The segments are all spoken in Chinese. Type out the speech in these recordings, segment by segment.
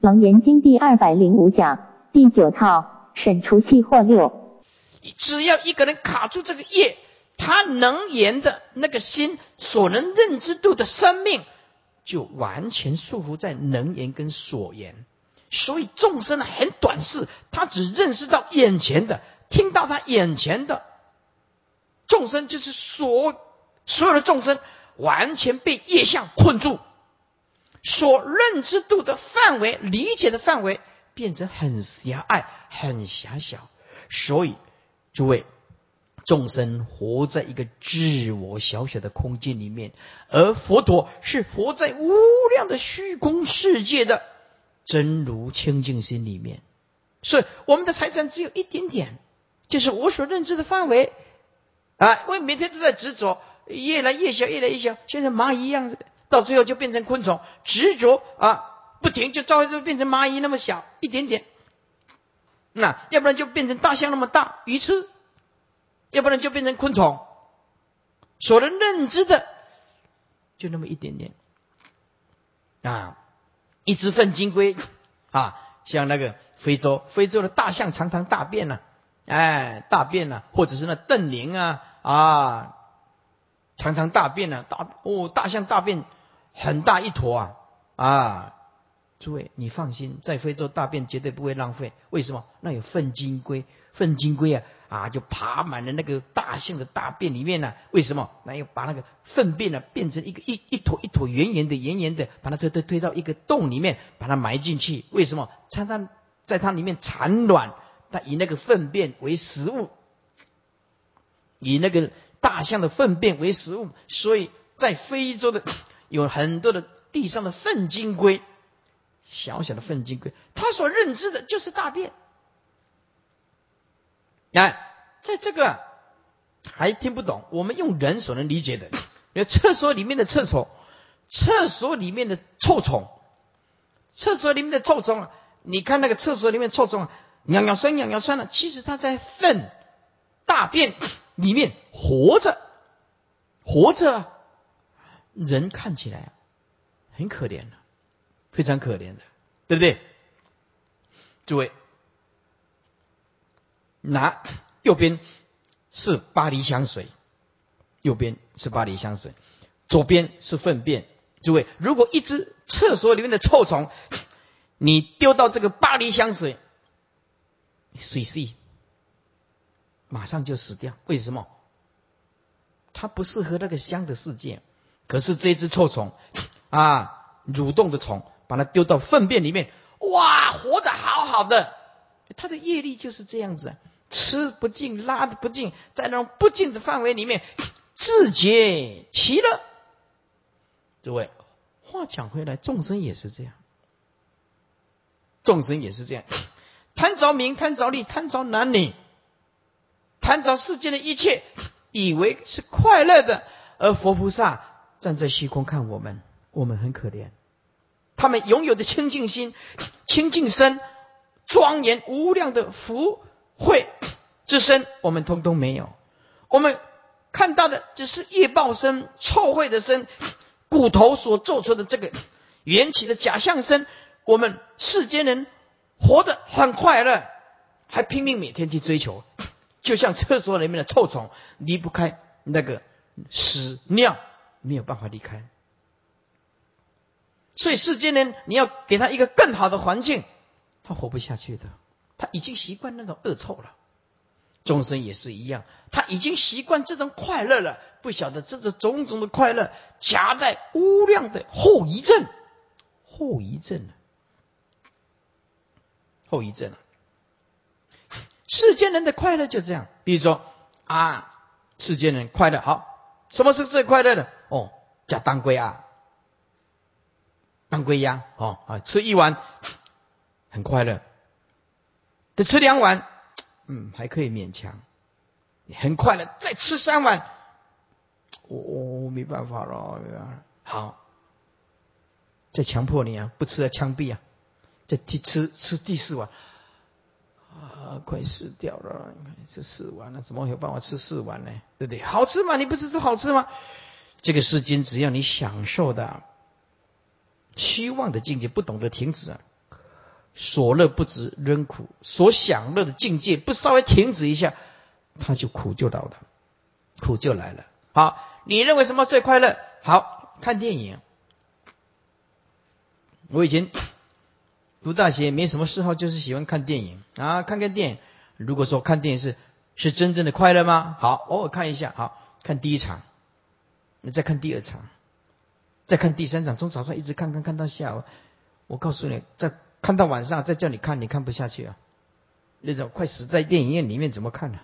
楞严经第二百零五讲第九套审除系或六。只要一个人卡住这个业，他能言的那个心所能认知度的生命，就完全束缚在能言跟所言。所以众生呢很短视，他只认识到眼前的，听到他眼前的众生就是所所有的众生完全被业相困住。所认知度的范围、理解的范围变成很狭隘、很狭小，所以诸位众生活在一个自我小小的空间里面，而佛陀是活在无量的虚空世界的真如清净心里面，所以我们的财产只有一点点，就是我所认知的范围啊！我每天都在执着，越来越小，越来越小，就像蚂蚁一样。到最后就变成昆虫，执着啊，不停就照就变成蚂蚁那么小一点点，那要不然就变成大象那么大鱼吃，要不然就变成昆虫，所能认知的就那么一点点啊，一只粪金龟啊，像那个非洲非洲的大象常常大便呢，哎，大便呢，或者是那邓羚啊啊，常常大便呢，大哦大象大便。很大一坨啊啊！诸位，你放心，在非洲大便绝对不会浪费。为什么？那有粪金龟，粪金龟啊啊，就爬满了那个大象的大便里面呢。为什么？那要把那个粪便呢变成一个一一坨一坨圆圆的圆圆的，把它推推推到一个洞里面，把它埋进去。为什么？它它在它里面产卵，它以那个粪便为食物，以那个大象的粪便为食物，所以在非洲的。有很多的地上的粪金龟，小小的粪金龟，他所认知的就是大便。哎，在这个还听不懂，我们用人所能理解的，有厕所里面的厕所，厕所里面的臭虫，厕所里面的臭虫啊，你看那个厕所里面臭虫啊，尿尿酸尿尿酸的，其实它在粪大便里面活着，活着啊。人看起来很可怜的，非常可怜的，对不对？诸位，拿 右边是巴黎香水，右边是巴黎香水，左边是粪便。诸位，如果一只厕所里面的臭虫，你丢到这个巴黎香水，水系马上就死掉。为什么？它不适合那个香的世界。可是这只臭虫 啊，蠕动的虫，把它丢到粪便里面，哇，活得好好的。它的业力就是这样子，吃不进，拉的不进，在那种不进的范围里面，自觉其乐。诸位，话讲回来，众生也是这样，众生也是这样，贪着名，贪着利，贪着男女，贪着世间的一切，以为是快乐的，而佛菩萨。站在虚空看我们，我们很可怜。他们拥有的清净心、清净身、庄严无量的福慧之身，我们通通没有。我们看到的只是业报身、臭秽的身、骨头所做出的这个缘起的假象身。我们世间人活得很快乐，还拼命每天去追求，就像厕所里面的臭虫，离不开那个屎尿。没有办法离开，所以世间人，你要给他一个更好的环境，他活不下去的。他已经习惯那种恶臭了，众生也是一样，他已经习惯这种快乐了，不晓得这种种种的快乐夹在无量的后遗症，后遗症后遗症世间人的快乐就这样，比如说啊，世间人快乐好。什么是最快乐的？哦，加当归啊，当归鸭哦啊，吃一碗很快乐，得吃两碗，嗯，还可以勉强，很快乐。再吃三碗，我我没办法了，好，再强迫你啊，不吃要枪毙啊，再第吃吃第四碗。啊，快死掉了！你看吃四碗了，怎么有办法吃四碗呢？对不对？好吃吗？你不是说好吃吗？这个世间只要你享受的虚妄的境界，不懂得停止，所乐不止仍苦，所享乐的境界不稍微停止一下，他就苦就到了，苦就来了。好，你认为什么最快乐？好看电影。我以前读大学没什么嗜好，就是喜欢看电影啊，看看电影。如果说看电影是是真正的快乐吗？好，偶尔看一下。好看第一场，你再看第二场，再看第三场，从早上一直看看看到下午。我告诉你，再看到晚上再叫你看，你看不下去啊！那种快死在电影院里面，怎么看呢？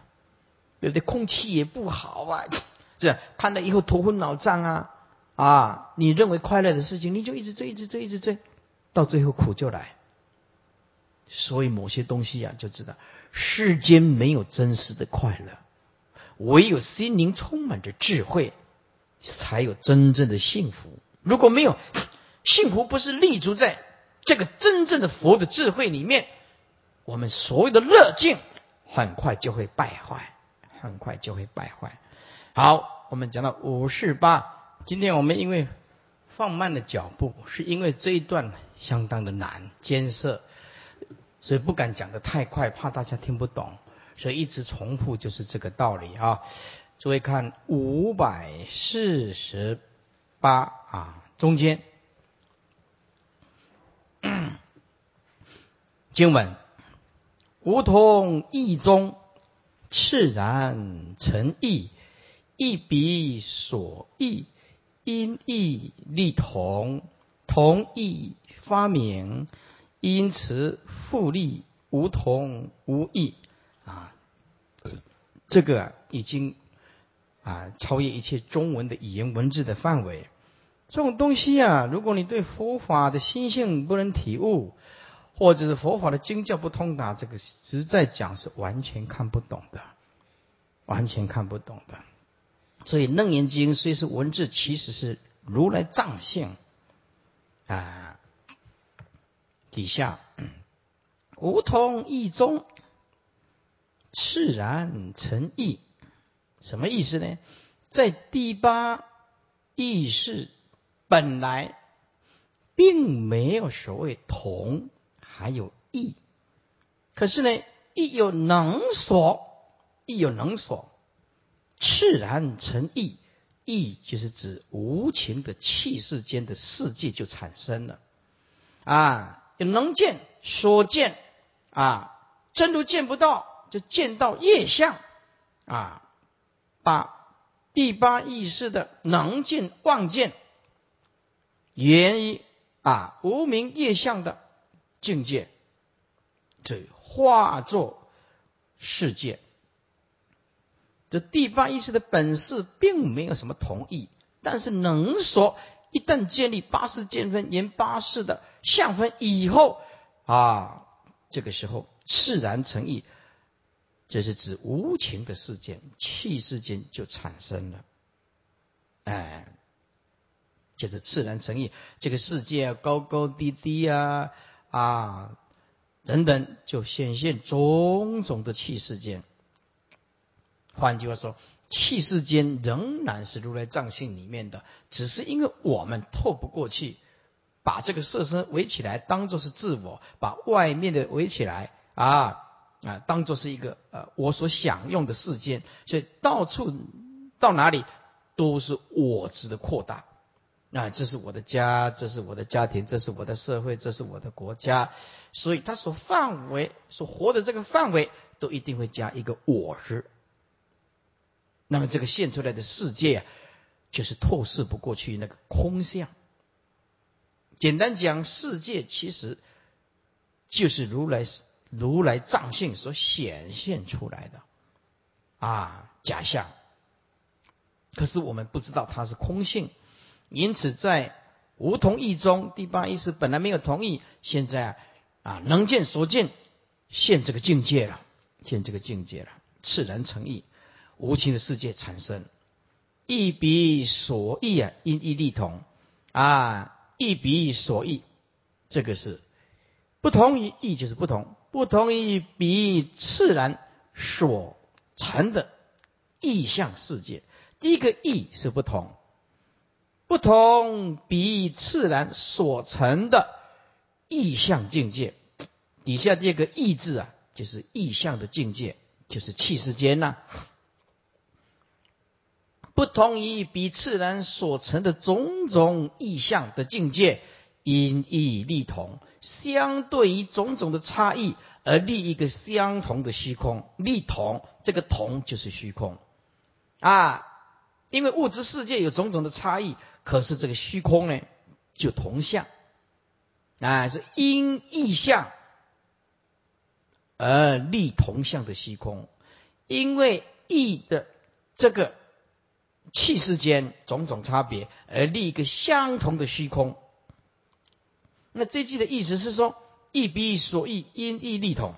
对不对？空气也不好啊，这看了以后头昏脑胀啊啊！你认为快乐的事情，你就一直追，一直追，一直追。到最后苦就来，所以某些东西啊，就知道世间没有真实的快乐，唯有心灵充满着智慧，才有真正的幸福。如果没有 幸福，不是立足在这个真正的佛的智慧里面，我们所有的乐境很快就会败坏，很快就会败坏。好，我们讲到五十八，今天我们因为放慢了脚步，是因为这一段。相当的难艰涩，所以不敢讲的太快，怕大家听不懂，所以一直重复就是这个道理啊。诸位看五百四十八啊，中间经文：梧桐意中，赤然成意，一笔所意，因意立同，同意。发明，因此复利无同无异啊，这个已经啊超越一切中文的语言文字的范围。这种东西啊，如果你对佛法的心性不能体悟，或者是佛法的经教不通达，这个实在讲是完全看不懂的，完全看不懂的。所以《楞严经》虽是文字，其实是如来藏性啊。底下，梧桐意中，赤然成意，什么意思呢？在第八意识本来并没有所谓同，还有异。可是呢，亦有能所，亦有能所，赤然成意，意就是指无情的气世间的世界就产生了啊。有能见所见啊，真如见不到，就见到业相啊，把第八意识的能见望见，源于啊无名业相的境界，这化作世界。这第八意识的本事并没有什么同意，但是能说。一旦建立八识见分，沿八识的相分以后啊，这个时候自然成意，这是指无情的世间，气世间就产生了。哎，就是自然成意，这个世界啊高高低低啊啊等等，就显现种种的气世间。换句话说。气世间仍然是如来藏性里面的，只是因为我们透不过去，把这个色身围起来，当做是自我；把外面的围起来啊啊，当做是一个呃我所享用的世间，所以到处到哪里都是我执的扩大。啊，这是我的家，这是我的家庭，这是我的社会，这是我的国家，所以它所范围所活的这个范围，都一定会加一个我执。那么这个现出来的世界啊，就是透视不过去那个空相。简单讲，世界其实就是如来如来藏性所显现出来的啊假象。可是我们不知道它是空性，因此在无同意中，第八意识本来没有同意，现在啊能见所见现这个境界了，现这个境界了，自然成意。无情的世界产生，一比所异啊，因意力同啊，一比所异，这个是不同于异，就是不同，不同于比自然所成的意象世界。第一个意是不同，不同比自然所成的意象境界，底下这个意字啊，就是意象的境界，就是气世间呐。不同于彼自然所成的种种意象的境界，因义立同，相对于种种的差异而立一个相同的虚空。立同，这个同就是虚空啊。因为物质世界有种种的差异，可是这个虚空呢，就同相啊，是因意象而立同相的虚空。因为意的这个。气世间种种差别，而立一个相同的虚空。那这句的意思是说，意比所异，因意立同，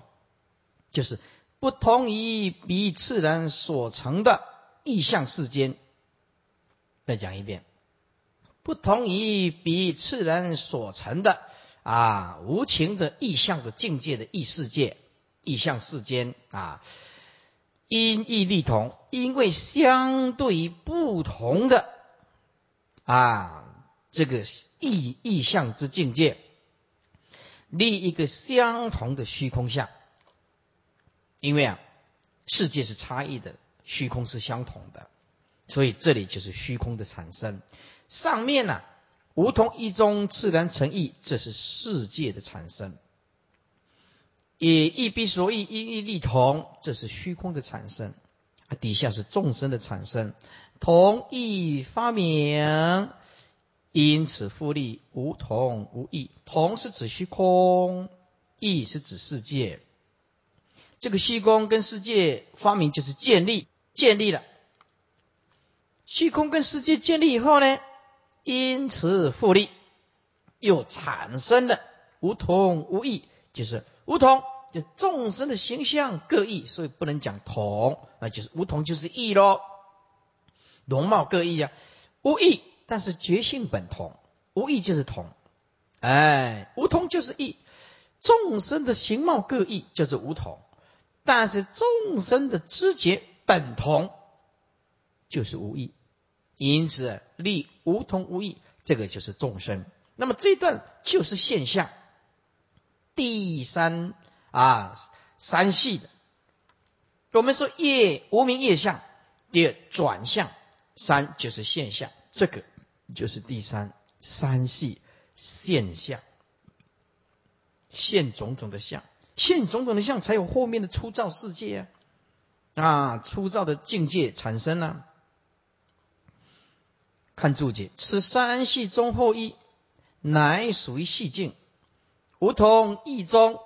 就是不同于彼自然所成的意象世间。再讲一遍，不同于彼自然所成的啊无情的意象的境界的异世界、意象世间啊。因义立同，因为相对不同的啊这个意意象之境界，立一个相同的虚空相。因为啊世界是差异的，虚空是相同的，所以这里就是虚空的产生。上面呢无同一中自然成意，这是世界的产生。以一必所异，因义立同，这是虚空的产生。啊，底下是众生的产生，同异发明，因此复利无同无异。同是指虚空，异是指世界。这个虚空跟世界发明就是建立，建立了。虚空跟世界建立以后呢，因此复利，又产生了无同无异，就是。无同就众生的形象各异，所以不能讲同，那就是无同就是异喽。容貌各异啊，无异，但是觉性本同，无异就是同。哎，无同就是异，众生的形貌各异就是无同，但是众生的知觉本同，就是无异。因此立无同无异，这个就是众生。那么这段就是现象。第三啊，三系的，我们说业无名业相，第二转向，三就是现象，这个就是第三三系现象，现种种的相，现种种的相，才有后面的粗糙世界啊，啊，粗糙的境界产生了。看注解，此三系中后一，乃属于系境。无同意中，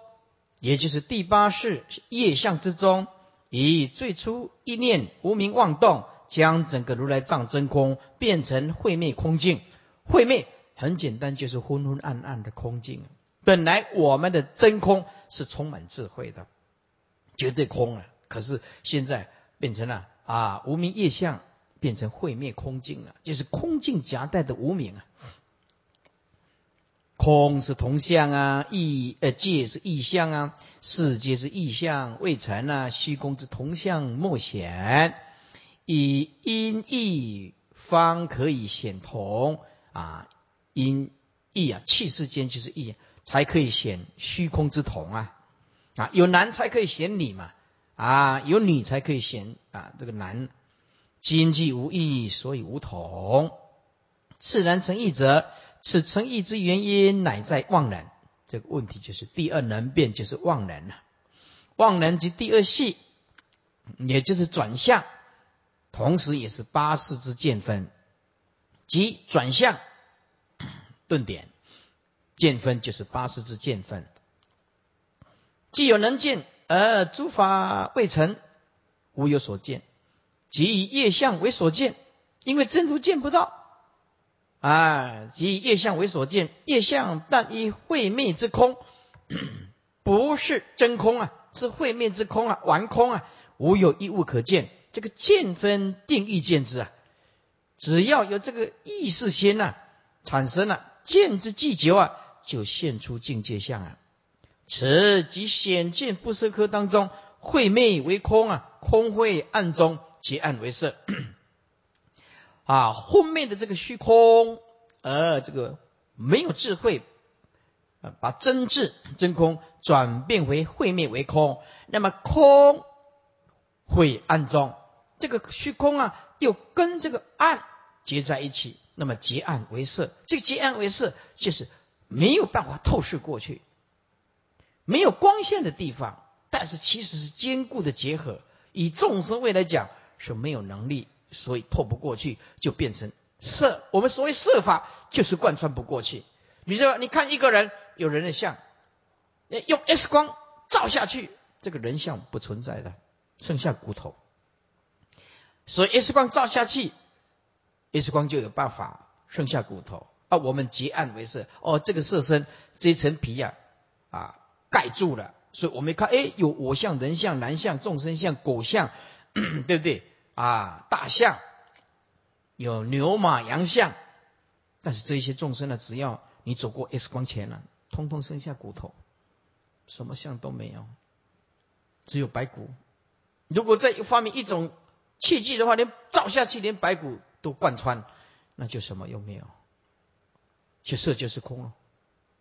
也就是第八世业相之中，以最初一念无名妄动，将整个如来藏真空变成晦昧空境。晦昧很简单，就是昏昏暗暗的空境。本来我们的真空是充满智慧的，绝对空了。可是现在变成了啊无名业相，变成晦昧空境了，就是空境夹带的无名啊。空是同相啊，意呃界是意相啊，世界是意相未成啊，虚空之同相莫显，以因意方可以显同啊，因意啊气世间就是意，才可以显虚空之同啊啊有男才可以显女嘛啊有女才可以显啊这个男，经济无意，所以无同，自然成意者。此成义之原因，乃在妄然。这个问题就是第二能变，就是妄能了。妄能即第二系，也就是转向，同时也是八识之见分，即转向顿点见分，就是八识之见分。既有能见，而诸法未成，无有所见，即以业相为所见，因为真如见不到。啊，即以业相为所见，业相但以会灭之空，不是真空啊，是会灭之空啊，完空啊，无有一物可见。这个见分定义见之啊，只要有这个意识心呐，产生了见之既久啊，就现出境界相啊。此即显见不色科当中，慧灭为空啊，空慧暗中，其暗为色。啊，昏昧的这个虚空，而这个没有智慧，呃，把真智真空转变为会灭为空，那么空会暗中，这个虚空啊，又跟这个暗结在一起，那么结暗为色，这个结暗为色就是没有办法透视过去，没有光线的地方，但是其实是坚固的结合。以众生位来讲是没有能力，所以透不过去，就变成色。我们所谓色法，就是贯穿不过去。比如说，你看一个人有人的像，用 X 光照下去，这个人像不存在的，剩下骨头。所以 X 光照下去，X 光就有办法剩下骨头。啊，我们结案为色，哦，这个色身这一层皮呀，啊，盖住了。所以我们看，哎，有我相、人相、男相、众生相、狗相，对不对？啊，大象，有牛马羊相，但是这些众生呢，只要你走过 X 光前了，通通剩下骨头，什么相都没有，只有白骨。如果再发明一种器具的话，连照下去，连白骨都贯穿，那就什么又没有，就色就是空了。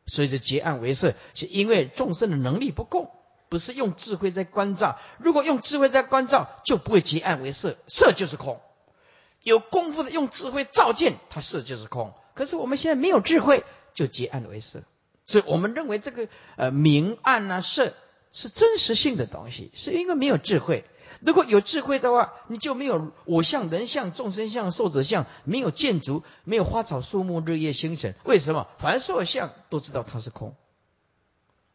所以这结暗为色，是因为众生的能力不够，不是用智慧在关照。如果用智慧在关照，就不会结暗为色，色就是空。有功夫的用智慧照见，它色就是空。可是我们现在没有智慧，就结暗为色。所以我们认为这个呃明暗啊色是真实性的东西，是因为没有智慧。如果有智慧的话，你就没有我相、人相、众生相、寿者相，没有建筑，没有花草树木、日夜星辰。为什么？凡所有相都知道它是空。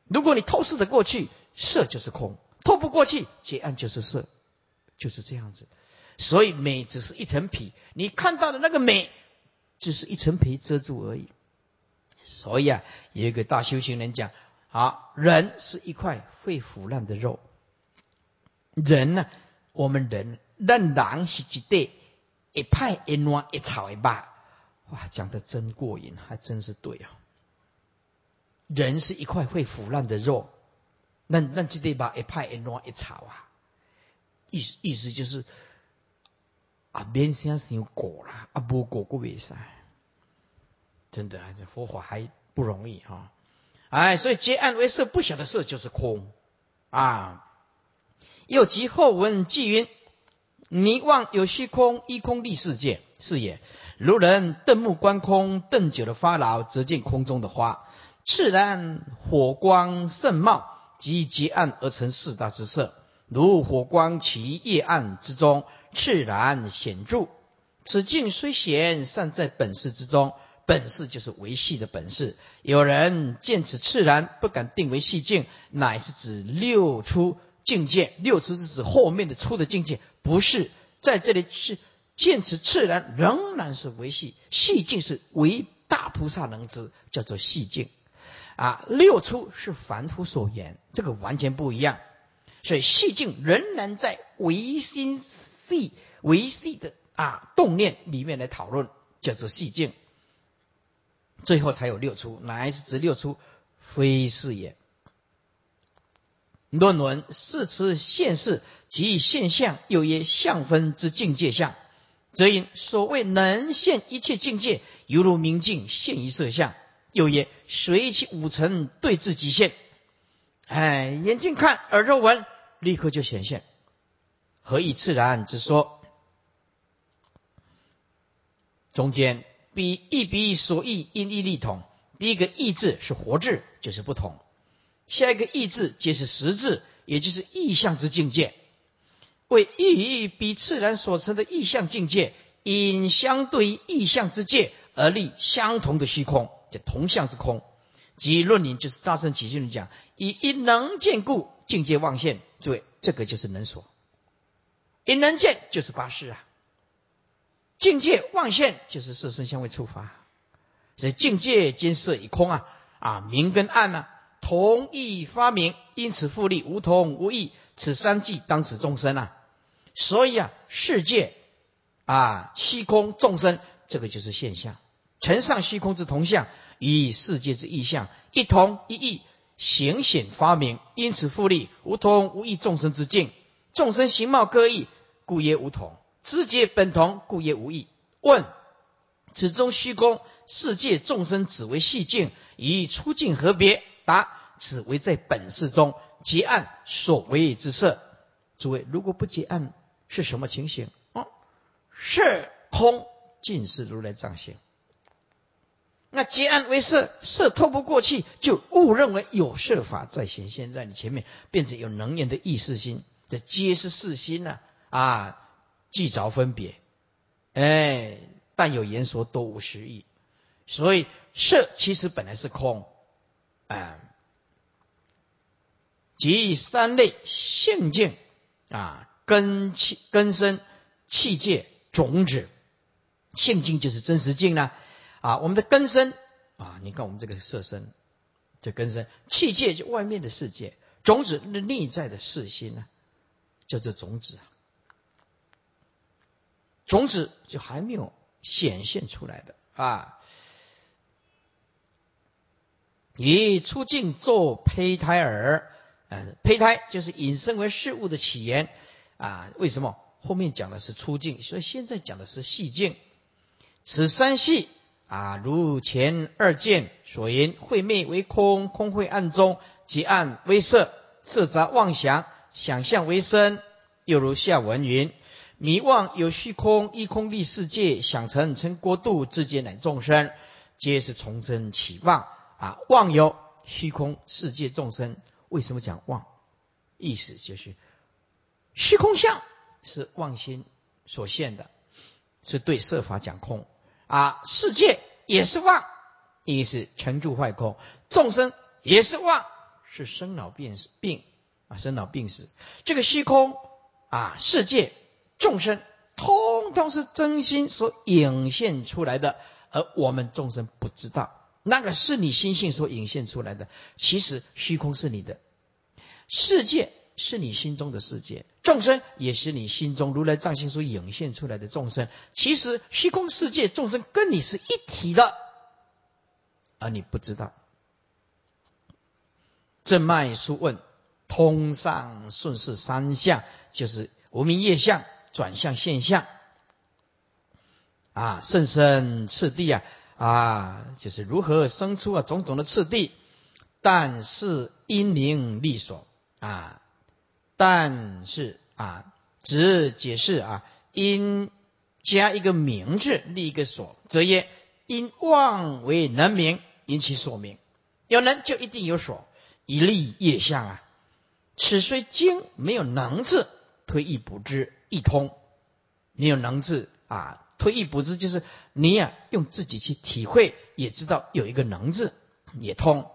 如果你透视的过去，色就是空；透不过去，结案就是色，就是这样子。所以美只是一层皮，你看到的那个美，只是一层皮遮住而已。所以啊，有一个大修行人讲：啊，人是一块会腐烂的肉。人呢？我们人，人狼是一对一派一乱一草一霸，哇，讲的真过瘾，还真是对啊！人是一块会腐烂的肉，那那这对吧？一派一乱一草啊，意思意思就是啊，面相是有果啦，啊，无果过未噻。真的，这佛法还不容易啊！哎，所以结暗为色，不晓得色就是空啊。又及后文记云：泥望有虚空，一空立世界，是也。如人瞪目观空，瞪久了发老，则见空中的花。炽然火光甚茂，即极暗而成四大之色。如火光其夜暗之中，炽然显著。此境虽显，善在本事之中。本事就是维系的本事。有人见此炽然，不敢定为细境，乃是指六出。境界六出是指后面的出的境界，不是在这里是见此自然仍然是维系细境是唯大菩萨能知，叫做细境啊。六出是凡夫所言，这个完全不一样。所以细境仍然在唯心细维系的啊动念里面来讨论，叫做细境。最后才有六出，乃是指六出非是也。论文是持现世即现象，又曰相分之境界相，则因所谓能现一切境界，犹如明镜现一色相。又曰随其五尘对治即现。哎，眼睛看，耳朵闻，立刻就显现。何以自然之说？中间比一比所异，因义力同。第一个意字是活字，就是不同。下一个意志皆是实质，也就是意象之境界。为意义比自然所成的意象境界，因相对意象之界而立相同的虚空，叫同相之空。即论理就是大圣起信论讲，以一能见故境界妄现。诸位，这个就是能所。一能见就是八事啊，境界妄现就是色身相位触发。所以境界兼色以空啊，啊明跟暗呢。同义发明，因此复利无同无异，此三际当此众生啊。所以啊，世界啊，虚空众生，这个就是现象。尘上虚空之同相，与世界之异相一同一异，显显发明，因此复利无同无异众生之境。众生形貌各异，故曰无同；知觉本同，故曰无异。问：此中虚空世界众生，只为细境。以出境何别？答：此为在本事中结案所为之色。诸位，如果不结案，是什么情形？哦，是空，尽是如来藏性。那结案为色，色透不过去，就误认为有色法在显现在你前面，变成有能言的意识心，这皆是四心呐啊，即着分别，哎，但有言说多无实意，所以色其实本来是空，啊，即三类性境啊，根气根生气界种子，性境就是真实境呢。啊，我们的根身啊，你看我们这个色身，这根身气界就外面的世界，种子内在的世心呢，叫做种子啊，种子就还没有显现出来的啊。以出境做胚胎儿，嗯，胚胎就是引申为事物的起源啊。为什么后面讲的是出境，所以现在讲的是细境，此三细。啊，如前二见所言，会灭为空，空会暗中，即暗为色，色杂妄想，想象为身。又如下文云：迷妄有虚空，一空立世界，想成成国度，自见乃众生，皆是从生起妄。啊，妄有虚空世界众生，为什么讲妄？意思就是虚空相是妄心所现的，是对色法讲空。啊，世界也是妄，意思成住坏空；众生也是妄，是生老病死病啊，生老病死。这个虚空啊，世界众生，通通是真心所引现出来的，而我们众生不知道，那个是你心性所引现出来的。其实虚空是你的世界。是你心中的世界，众生也是你心中如来藏心所涌现出来的众生。其实虚空世界众生跟你是一体的，而你不知道。正脉书问，通上顺势三相，就是无明业相转向现象。啊，甚深次第啊，啊，就是如何生出啊种种的次第，但是因明利所啊。但是啊，只解释啊，因加一个名字立一个所，则曰因妄为能名，因其所名。有能就一定有所，以立业相啊。此虽经没有能字，推一补之，一通。没有能字啊，推一补之就是你呀，用自己去体会，也知道有一个能字也通。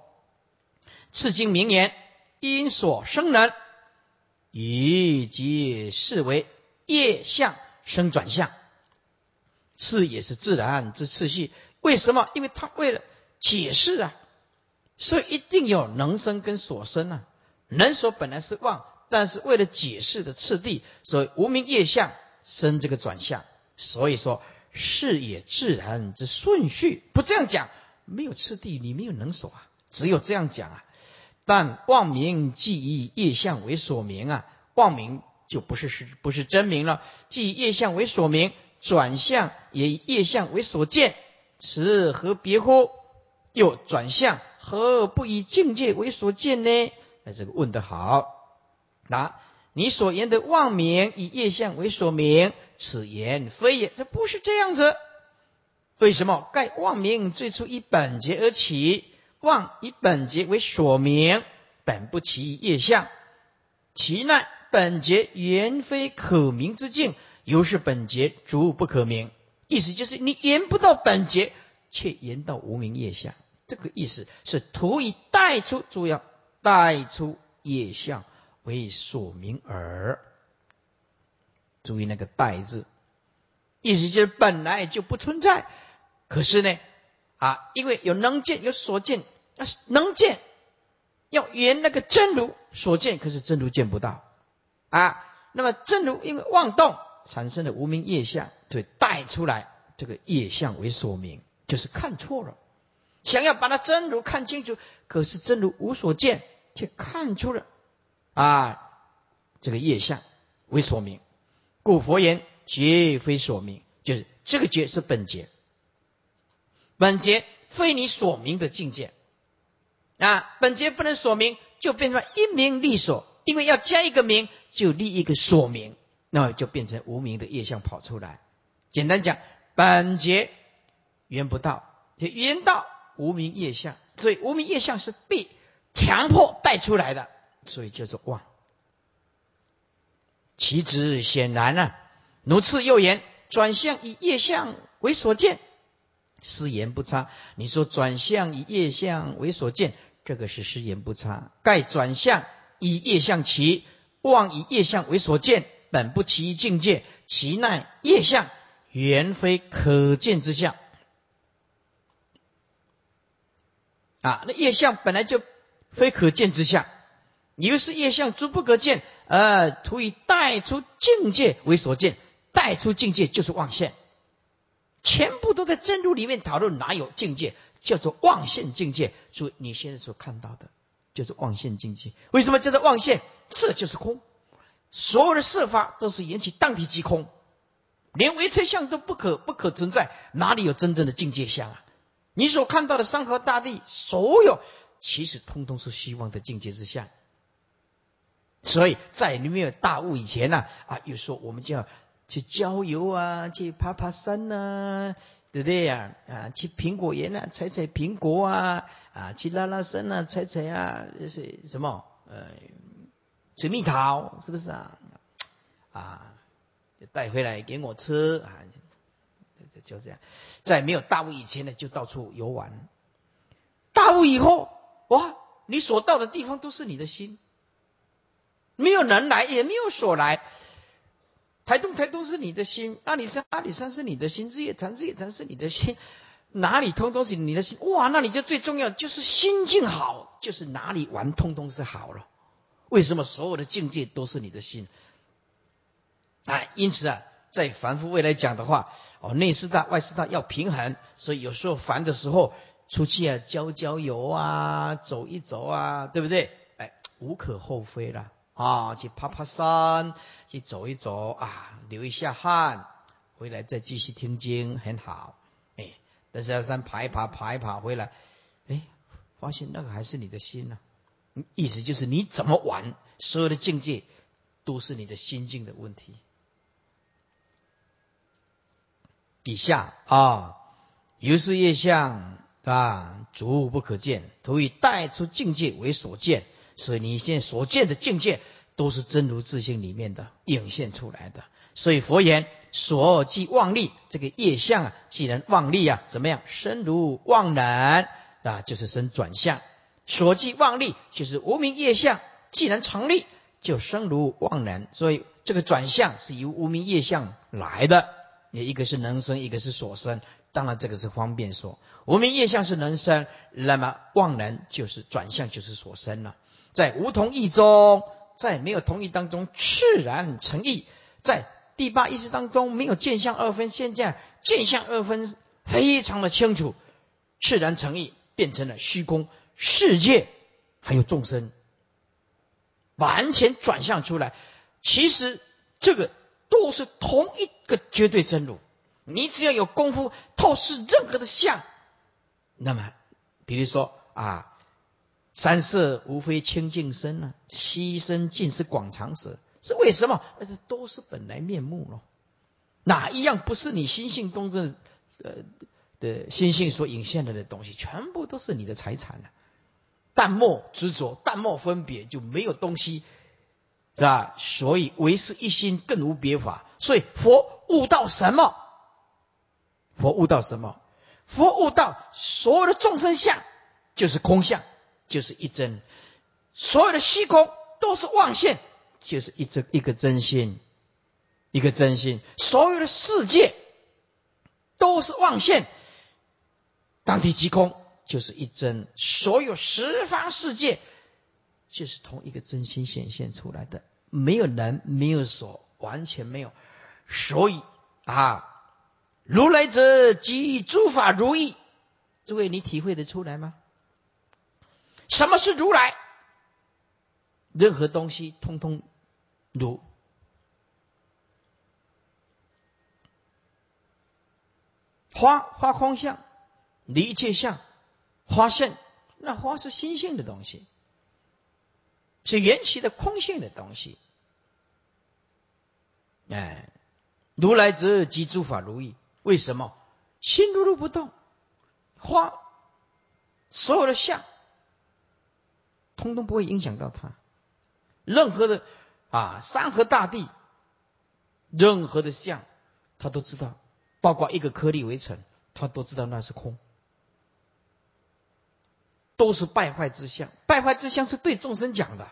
次经名言，因所生能。以即视为业相生转向，是也是自然之次序。为什么？因为他为了解释啊，所以一定有能生跟所生啊。能所本来是妄，但是为了解释的次第，所以无名业相生这个转向。所以说是也自然之顺序。不这样讲，没有次第，你没有能手啊。只有这样讲啊。但妄名即以业相为所名啊，妄名就不是是不是真名了。即以业相为所名，转向也以业相为所见，此何别乎？又转向何不以境界为所见呢？那这个问得好。答：你所言的妄名以业相为所名，此言非也。这不是这样子。为什么？盖妄名最初以本节而起。妄以本节为所名，本不其业相，其奈本节原非可名之境，由是本节逐不可名。意思就是你言不到本节，却言到无名业相。这个意思是图以带出，主要带出业相为所名耳。注意那个“带”字，意思就是本来就不存在，可是呢？啊，因为有能见，有所见，啊，能见要圆那个真如所见，可是真如见不到啊。那么真如因为妄动产生的无名业相，就带出来这个业相为所名，就是看错了，想要把它真如看清楚，可是真如无所见，却看出了啊这个业相为所名，故佛言绝非所名，就是这个觉是本觉。本觉非你所明的境界，啊，本觉不能所明，就变成一名立所，因为要加一个名，就立一个所名，那么就变成无名的业相跑出来。简单讲，本觉缘不到，缘到无名业相，所以无名业相是被强迫带出来的，所以叫做妄。其之显然啊，如次又言，转向以业相为所见。失言不差，你说转向以业相为所见，这个是失言不差。盖转向以业相起，妄以业相为所见，本不其境界，其奈业相，原非可见之相。啊，那业相本来就非可见之相，为是业相诸不可见，呃，图以带出境界为所见，带出境界就是妄现。全部都在真如里面讨论，哪有境界叫做妄现境界？所以你现在所看到的，就是妄现境界。为什么叫做妄现？色就是空，所有的色法都是缘起，当体即空，连唯车相都不可不可存在，哪里有真正的境界相啊？你所看到的山河大地，所有其实通通是虚妄的境界之相。所以在你没有大悟以前呢，啊，又说我们就要。去郊游啊，去爬爬山呐，对不对呀？啊，去苹果园啊，采采苹果啊，啊，去拉拉山啊，采采啊，是什么？呃，水蜜桃是不是啊？啊，带回来给我吃啊，就这样。在没有大悟以前呢，就到处游玩。大悟以后，哇，你所到的地方都是你的心，没有人来，也没有所来。台东，台东是你的心；阿里山，阿里山是你的心；日月潭，日月潭是你的心。哪里通通是你的心？哇，那你就最重要就是心境好，就是哪里玩通通是好了。为什么所有的境界都是你的心？哎，因此啊，在凡夫位来讲的话，哦，内四大、外四大要平衡，所以有时候烦的时候，出去啊，郊郊游啊，走一走啊，对不对？哎，无可厚非了。啊，去爬爬山，去走一走啊，流一下汗，回来再继续听经，很好。哎，但是要山爬一爬，爬一爬回来，哎，发现那个还是你的心呢。意思就是你怎么玩，所有的境界都是你的心境的问题。以下啊，由是业相啊，足不可见，徒以带出境界为所见。所以你现在所见的境界，都是真如自性里面的映现出来的。所以佛言：所即妄力，这个业相啊，既然妄力啊，怎么样？身如妄能啊，就是生转向。所即妄力，就是无名业相，既然成立，就生如妄能。所以这个转向是由无名业相来的。也一个是能生，一个是所生。当然这个是方便说，无名业相是能生，那么妄能就是转向，就是所生了。在无同意中，在没有同意当中，自然成意。在第八意识当中，没有见相二分，现在见相二分非常的清楚，自然成意，变成了虚空世界，还有众生，完全转向出来。其实这个都是同一个绝对真如。你只要有功夫透视任何的相，那么，比如说啊。三色无非清净身啊，悉身尽是广长舌，是为什么？那是都是本来面目咯。哪一样不是你心性动正呃的心性所引现的的东西？全部都是你的财产了。淡漠执着，淡漠分别，就没有东西，是吧？所以唯是一心，更无别法。所以佛悟到什么？佛悟到什么？佛悟到所有的众生相就是空相。就是一真，所有的虚空都是妄现，就是一真一个真心，一个真心。所有的世界都是妄现，当体即空，就是一真。所有十方世界就是同一个真心显现出来的，没有人，没有所，完全没有。所以啊，如来者即诸法如意，诸位你体会得出来吗？什么是如来？任何东西通通如花花空相，离一切相，花现那花是心性的东西，是缘起的空性的东西。哎，如来则即诸法如意。为什么？心如如不动，花所有的相，通通不会影响到他。任何的啊，山河大地，任何的相，他都知道，包括一个颗粒围城，他都知道那是空。都是败坏之相，败坏之相是对众生讲的。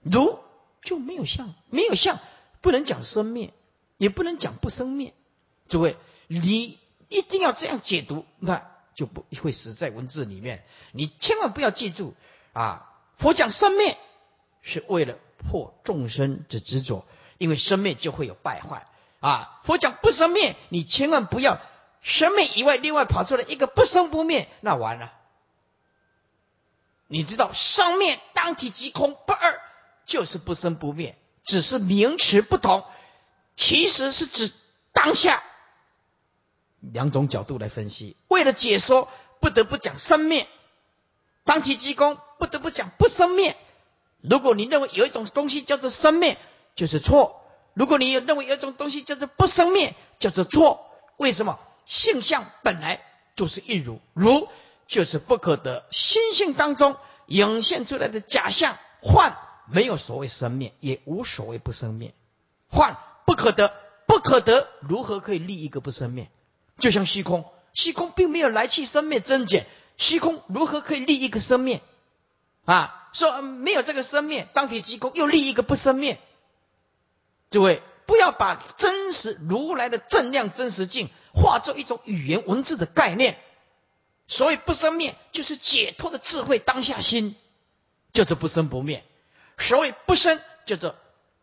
如就没有相，没有相，不能讲生灭，也不能讲不生灭。诸位，你一定要这样解读，那就不会死在文字里面。你千万不要记住啊！佛讲生灭是为了破众生之执着，因为生灭就会有败坏啊。佛讲不生灭，你千万不要生灭以外，另外跑出来一个不生不灭，那完了。你知道生灭当体即空不二，就是不生不灭，只是名词不同，其实是指当下两种角度来分析。为了解说，不得不讲生灭，当体即空，不得不讲不生灭。如果你认为有一种东西叫做生灭，就是错；如果你认为有一种东西叫做不生灭，叫做错。为什么？性相本来就是一如如。就是不可得，心性当中涌现出来的假象幻，没有所谓生灭，也无所谓不生灭。幻不可得，不可得，如何可以立一个不生灭？就像虚空，虚空并没有来去生灭增减，虚空如何可以立一个生灭？啊，说没有这个生灭，当体即空，又立一个不生灭。诸位，不要把真实如来的正量真实境化作一种语言文字的概念。所以不生灭，就是解脱的智慧当下心，叫做不生不灭。所谓不生，叫做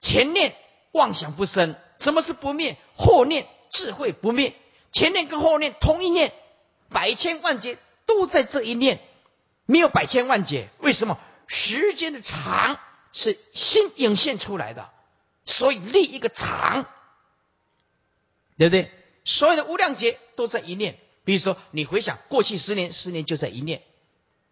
前念妄想不生。什么是不灭？后念智慧不灭。前念跟后念同一念，百千万劫都在这一念，没有百千万劫。为什么？时间的长是心涌现出来的，所以立一个长，对不对？所有的无量劫都在一念。比如说，你回想过去十年，十年就在一念；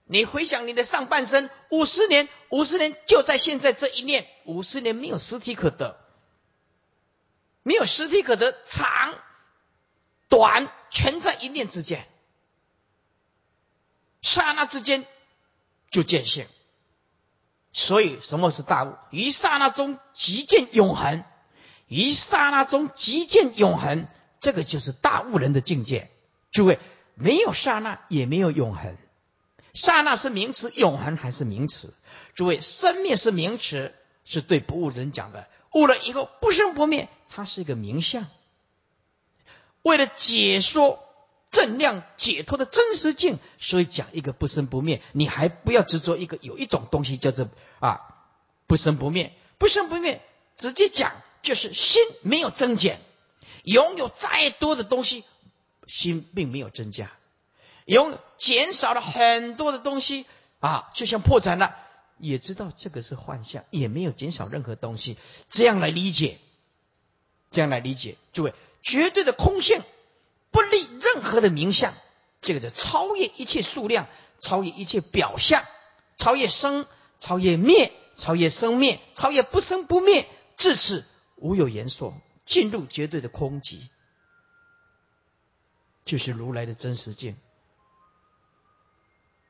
你回想你的上半生，五十年，五十年就在现在这一念。五十年没有实体可得，没有实体可得，长短全在一念之间，刹那之间就见性。所以，什么是大悟？一刹那中即见永恒，一刹那中即见永恒，这个就是大悟人的境界。诸位，没有刹那，也没有永恒。刹那是名词，永恒还是名词？诸位，生灭是名词，是对不悟人讲的。悟了以后不生不灭，它是一个名相。为了解说正量解脱的真实境，所以讲一个不生不灭。你还不要执着一个有一种东西叫做啊不生不灭，不生不灭，直接讲就是心没有增减，拥有再多的东西。心并没有增加，有减少了很多的东西啊，就像破产了，也知道这个是幻象，也没有减少任何东西。这样来理解，这样来理解，诸位，绝对的空性任何的名相，这个叫超越一切数量，超越一切表象，超越生，超越灭，超越生灭，超越不生不灭，至此无有言说，进入绝对的空寂。就是如来的真实境，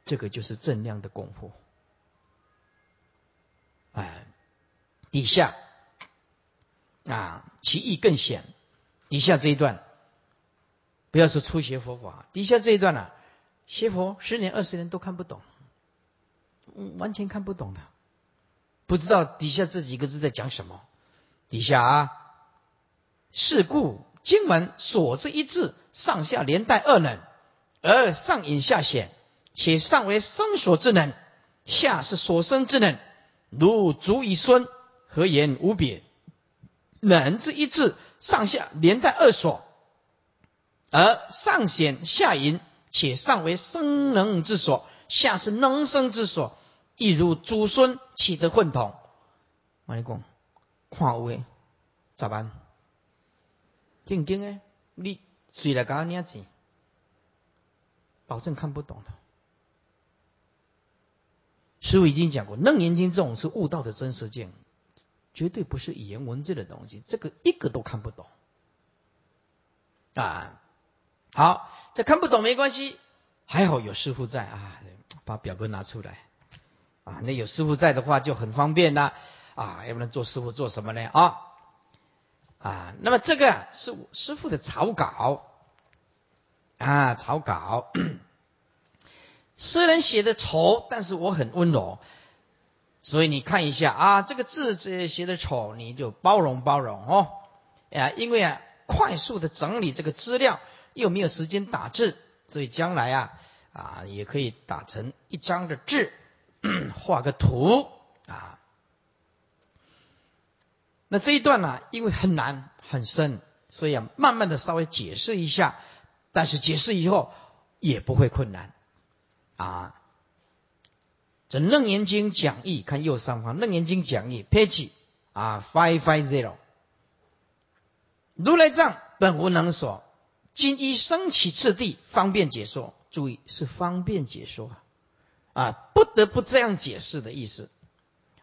这个就是正量的功夫。哎，底下啊，其意更显。底下这一段，不要说初学佛法，底下这一段呢，学佛十年、二十年都看不懂，完全看不懂的，不知道底下这几个字在讲什么。底下啊，是故。经文所之一字，上下连带二能，而上隐下显，且上为生所之能，下是所生之能。如足以孙，何言无别？能之一字，上下连带二所，而上显下隐，且上为生能之所，下是能生之所，亦如祖孙，岂得混同？我你讲，看有诶，咋办？正经诶，你谁来教你念字？保证看不懂的。师傅已经讲过，《楞严经》这种是悟道的真实境，绝对不是语言文字的东西，这个一个都看不懂啊。好，这看不懂没关系，还好有师傅在啊，把表格拿出来啊。那有师傅在的话就很方便啦啊，要不然做师傅做什么呢啊？啊，那么这个是我师傅的草稿啊，草稿。虽然写的丑，但是我很温柔，所以你看一下啊，这个字这写的丑，你就包容包容哦。啊，因为啊，快速的整理这个资料，又没有时间打字，所以将来啊啊也可以打成一张的字，画个图啊。那这一段呢，因为很难很深，所以啊，慢慢的稍微解释一下，但是解释以后也不会困难。啊，这《楞严经》讲义，看右上方，《楞严经》讲义，page 啊，five five zero。如来藏本无能所，今依升起次第，方便解说。注意是方便解说啊，不得不这样解释的意思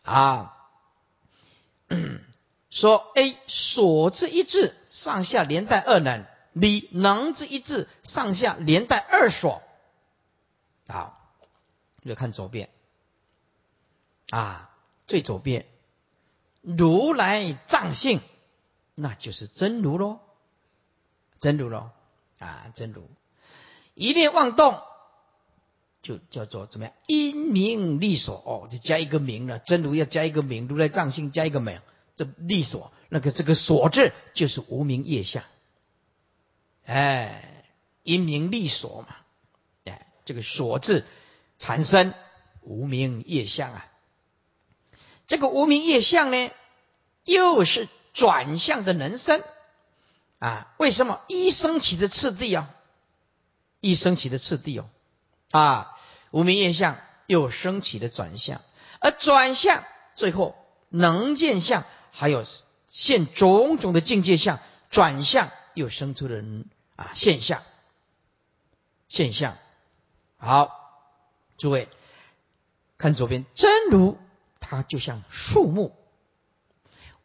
啊。说 A 所之一字，上下连带二能；B 能之一字，上下连带二所。好，就看左边啊，最左边，如来藏性，那就是真如喽，真如喽啊，真如，一念妄动，就叫做怎么样？因名利所哦，就加一个名了。真如要加一个名，如来藏性加一个名，这利所那个这个所字就是无名业相，哎，因名利所嘛。哎这个所字产生无名业相啊，这个无名业相呢，又是转向的人生啊？为什么一升起的次第啊？一升起的次第哦啊，无名业相又升起的转向，而转向最后能见相，还有现种种的境界相，转向又生出了啊现象现象。好，诸位看左边，真如它就像树木，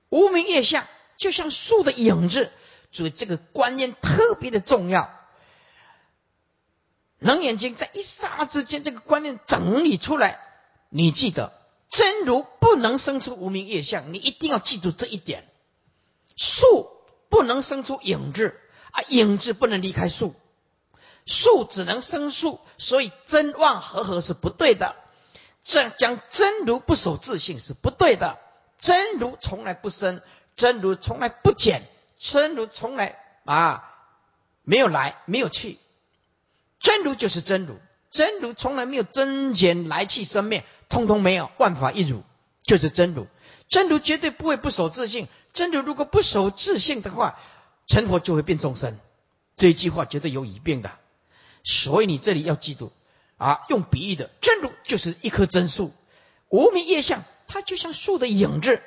无名业相就像树的影子，所以这个观念特别的重要。冷眼睛在一刹之间，这个观念整理出来，你记得真如不能生出无名业相，你一定要记住这一点。树不能生出影子啊，影子不能离开树。树只能生树，所以真妄合合是不对的。这讲真如不守自性是不对的。真如从来不生，真如从来不减，真如从来啊没有来没有去。真如就是真如，真如从来没有增减来去生灭，通通没有，万法一如，就是真如。真如绝对不会不守自信。真如如果不守自信的话，成佛就会变众生。这一句话绝对有语病的。所以你这里要记住啊，用比喻的真如就是一棵真树，无名业相它就像树的影子，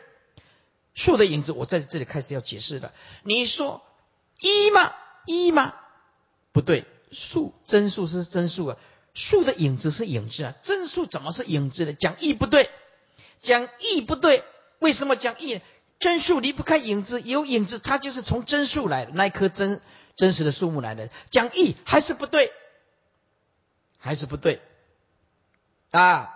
树的影子我在这里开始要解释了。你说一吗？一吗？不对，树真树是真树啊，树的影子是影子啊，真树怎么是影子呢？讲义不对，讲义不对，为什么讲义？真树离不开影子，有影子它就是从真树来的那一棵真真实的树木来的，讲义还是不对。还是不对啊！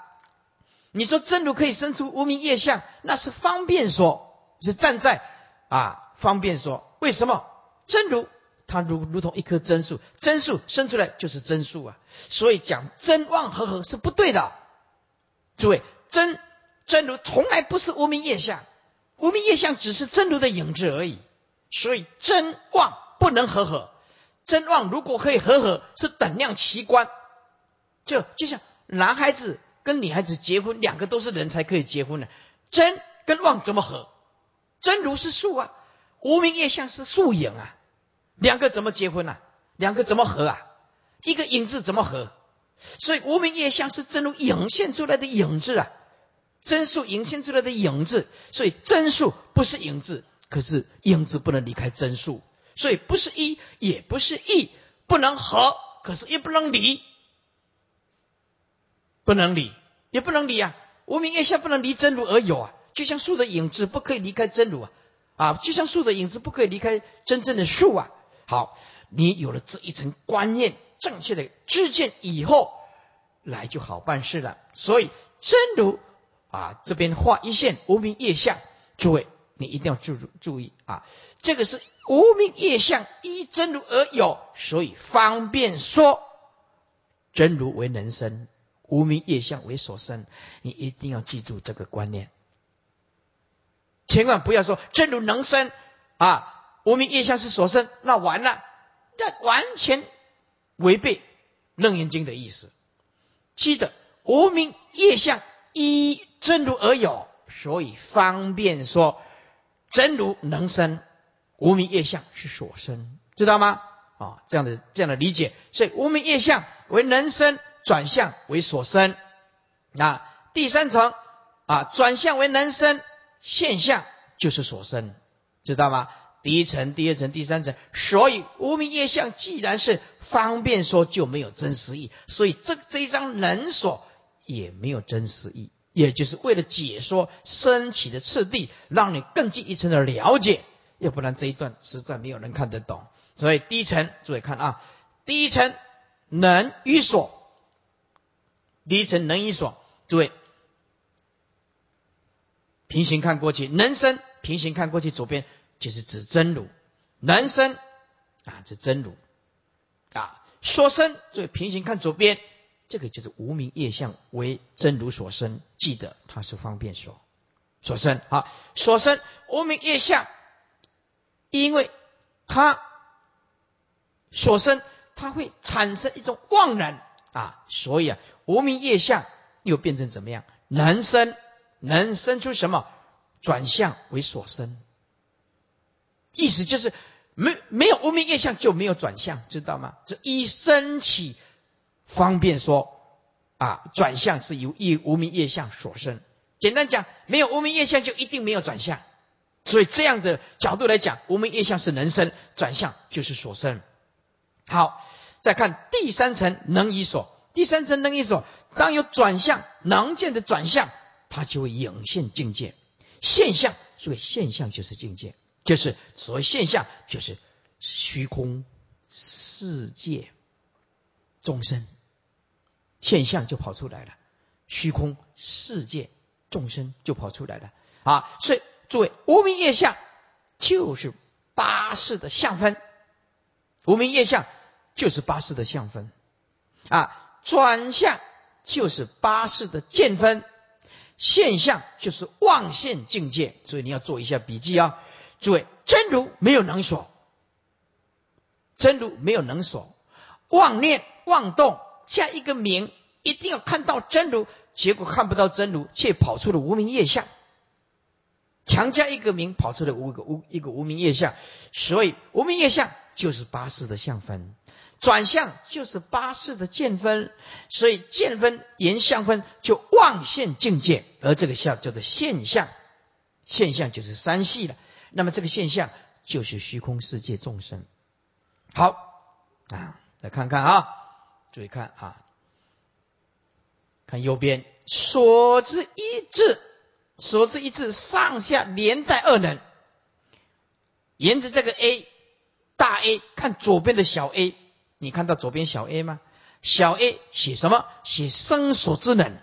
你说真如可以生出无名业相，那是方便说，是站在啊方便说。为什么真如它如如同一棵真树，真树生出来就是真树啊？所以讲真妄合合是不对的。诸位，真真如从来不是无名业相，无名业相只是真如的影子而已。所以真妄不能合合，真妄如果可以合合，是等量奇观。就就像男孩子跟女孩子结婚，两个都是人才可以结婚的。真跟妄怎么合？真如是树啊，无名业相是树影啊，两个怎么结婚啊？两个怎么合啊？一个影子怎么合？所以无名业相是真如影现出来的影子啊，真树影现出来的影子。所以真树不是影子，可是影子不能离开真树，所以不是一也不是一，不能合，可是也不能离。不能理，也不能理啊！无名业相不能离真如而有啊，就像树的影子不可以离开真如啊，啊，就像树的影子不可以离开真正的树啊。好，你有了这一层观念，正确的知见以后，来就好办事了。所以真如啊，这边画一线无名业相，诸位你一定要注注意啊，这个是无名业相依真如而有，所以方便说真如为人生。无名业相为所生，你一定要记住这个观念，千万不要说真如能生啊，无名业相是所生，那完了，那完全违背楞严经的意思。记得无名业相依真如而有，所以方便说真如能生，无名业相是所生，知道吗？啊，这样的这样的理解，所以无名业相为能生。转向为所生，啊，第三层啊，转向为能生现象就是所生，知道吗？第一层、第二层、第三层，所以无名业相既然是方便说，就没有真实意，所以这这一张能所也没有真实意，也就是为了解说升起的次第，让你更进一层的了解，要不然这一段实在没有人看得懂。所以第一层，诸位看啊，第一层能与所。第一层能与所，诸位平行看过去，能生平行看过去，左边就是指真如，能生啊，指真如啊，所生，所以平行看左边，这个就是无名业相为真如所生，记得它是方便说所生啊，所生无名业相，因为它所生，它会产生一种妄然。啊，所以啊，无名业相又变成怎么样？能生，能生出什么？转向为所生。意思就是没没有无名业相就没有转向，知道吗？这一升起，方便说啊，转向是由一无名业相所生。简单讲，没有无名业相就一定没有转向。所以这样的角度来讲，无名业相是能生，转向就是所生。好。再看第三层能以所，第三层能以所，当有转向能见的转向，它就会涌现境界现象。所以现象就是境界，就是所谓现象，就是虚空世界众生现象就跑出来了，虚空世界众生就跑出来了啊！所以诸位无名业相就是八世的相分，无名业相。就是八识的相分，啊，转向就是八识的见分，现象就是妄现境界，所以你要做一下笔记啊，诸位，真如没有能所，真如没有能所，妄念妄动加一个名，一定要看到真如，结果看不到真如，却跑出了无名业相，强加一个名，跑出了无个无一个无名业相，所以无名业相就是八识的相分。转向就是八世的见分，所以见分言相分就妄现境界，而这个相叫做现象，现象就是三系了。那么这个现象就是虚空世界众生。好啊，来看看啊，注意看啊，看右边所知一字，所知一字上下连带二能，沿着这个 A 大 A 看左边的小 a。你看到左边小 a 吗？小 a 写什么？写生所之能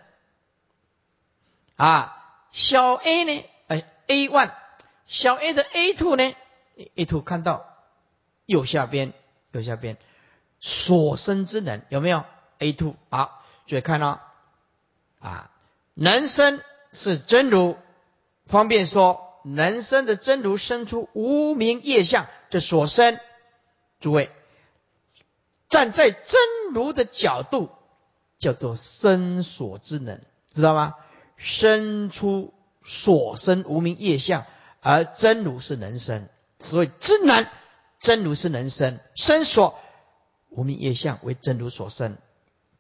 啊。小 a 呢？哎，a one，小 a 的 a two 呢？a two 看到右下边，右下边所生之能有没有？a two 好，注意看哦。啊，能生是真如，方便说能生的真如生出无名业相，这所生，诸位。站在真如的角度，叫做生所之能，知道吗？生出所生无名业相，而真如是能生，所以真能真如是能生，生所无名业相为真如所生，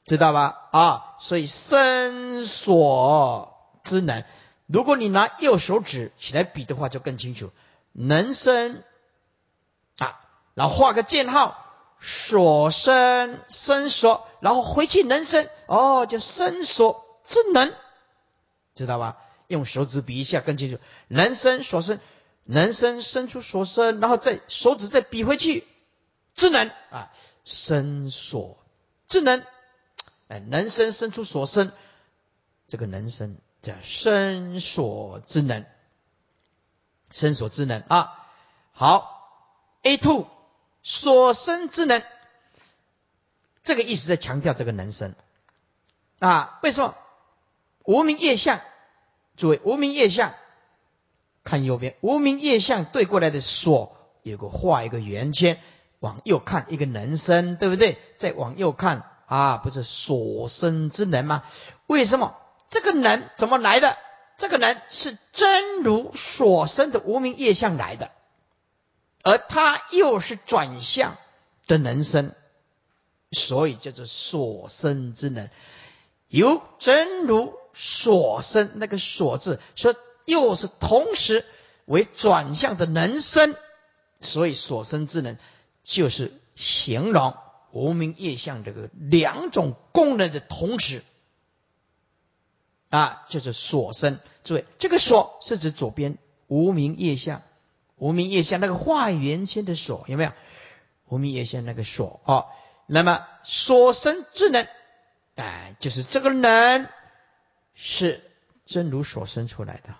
知道吧？啊，所以生所之能，如果你拿右手指起来比的话，就更清楚，能生啊，然后画个箭号。所生生所，然后回去能生哦，就生所之能，知道吧？用手指比一下更清楚。能生所生，能生生出所生，然后再手指再比回去，智能啊，生所智能，哎，能生生出所生，这个能生叫生所智能，生所智能啊。好，A two 所生之能，这个意思在强调这个能生啊。为什么？无名业相。诸位，无名业相，看右边，无名业相对过来的所，有个画一个圆圈，往右看一个能生，对不对？再往右看啊，不是所生之能吗？为什么这个能怎么来的？这个能是真如所生的无名业相来的，而它又是转向的能生，所以叫做所生之能，由真如。所生那个所字，说又是同时为转向的能生，所以所生之能就是形容无名业相这个两种功能的同时啊，就是所生。诸位，这个所是指左边无名业相，无名业相那个画圆圈的锁有没有？无名业相那个锁哦，那么所生之能，哎，就是这个能。是真如所生出来的，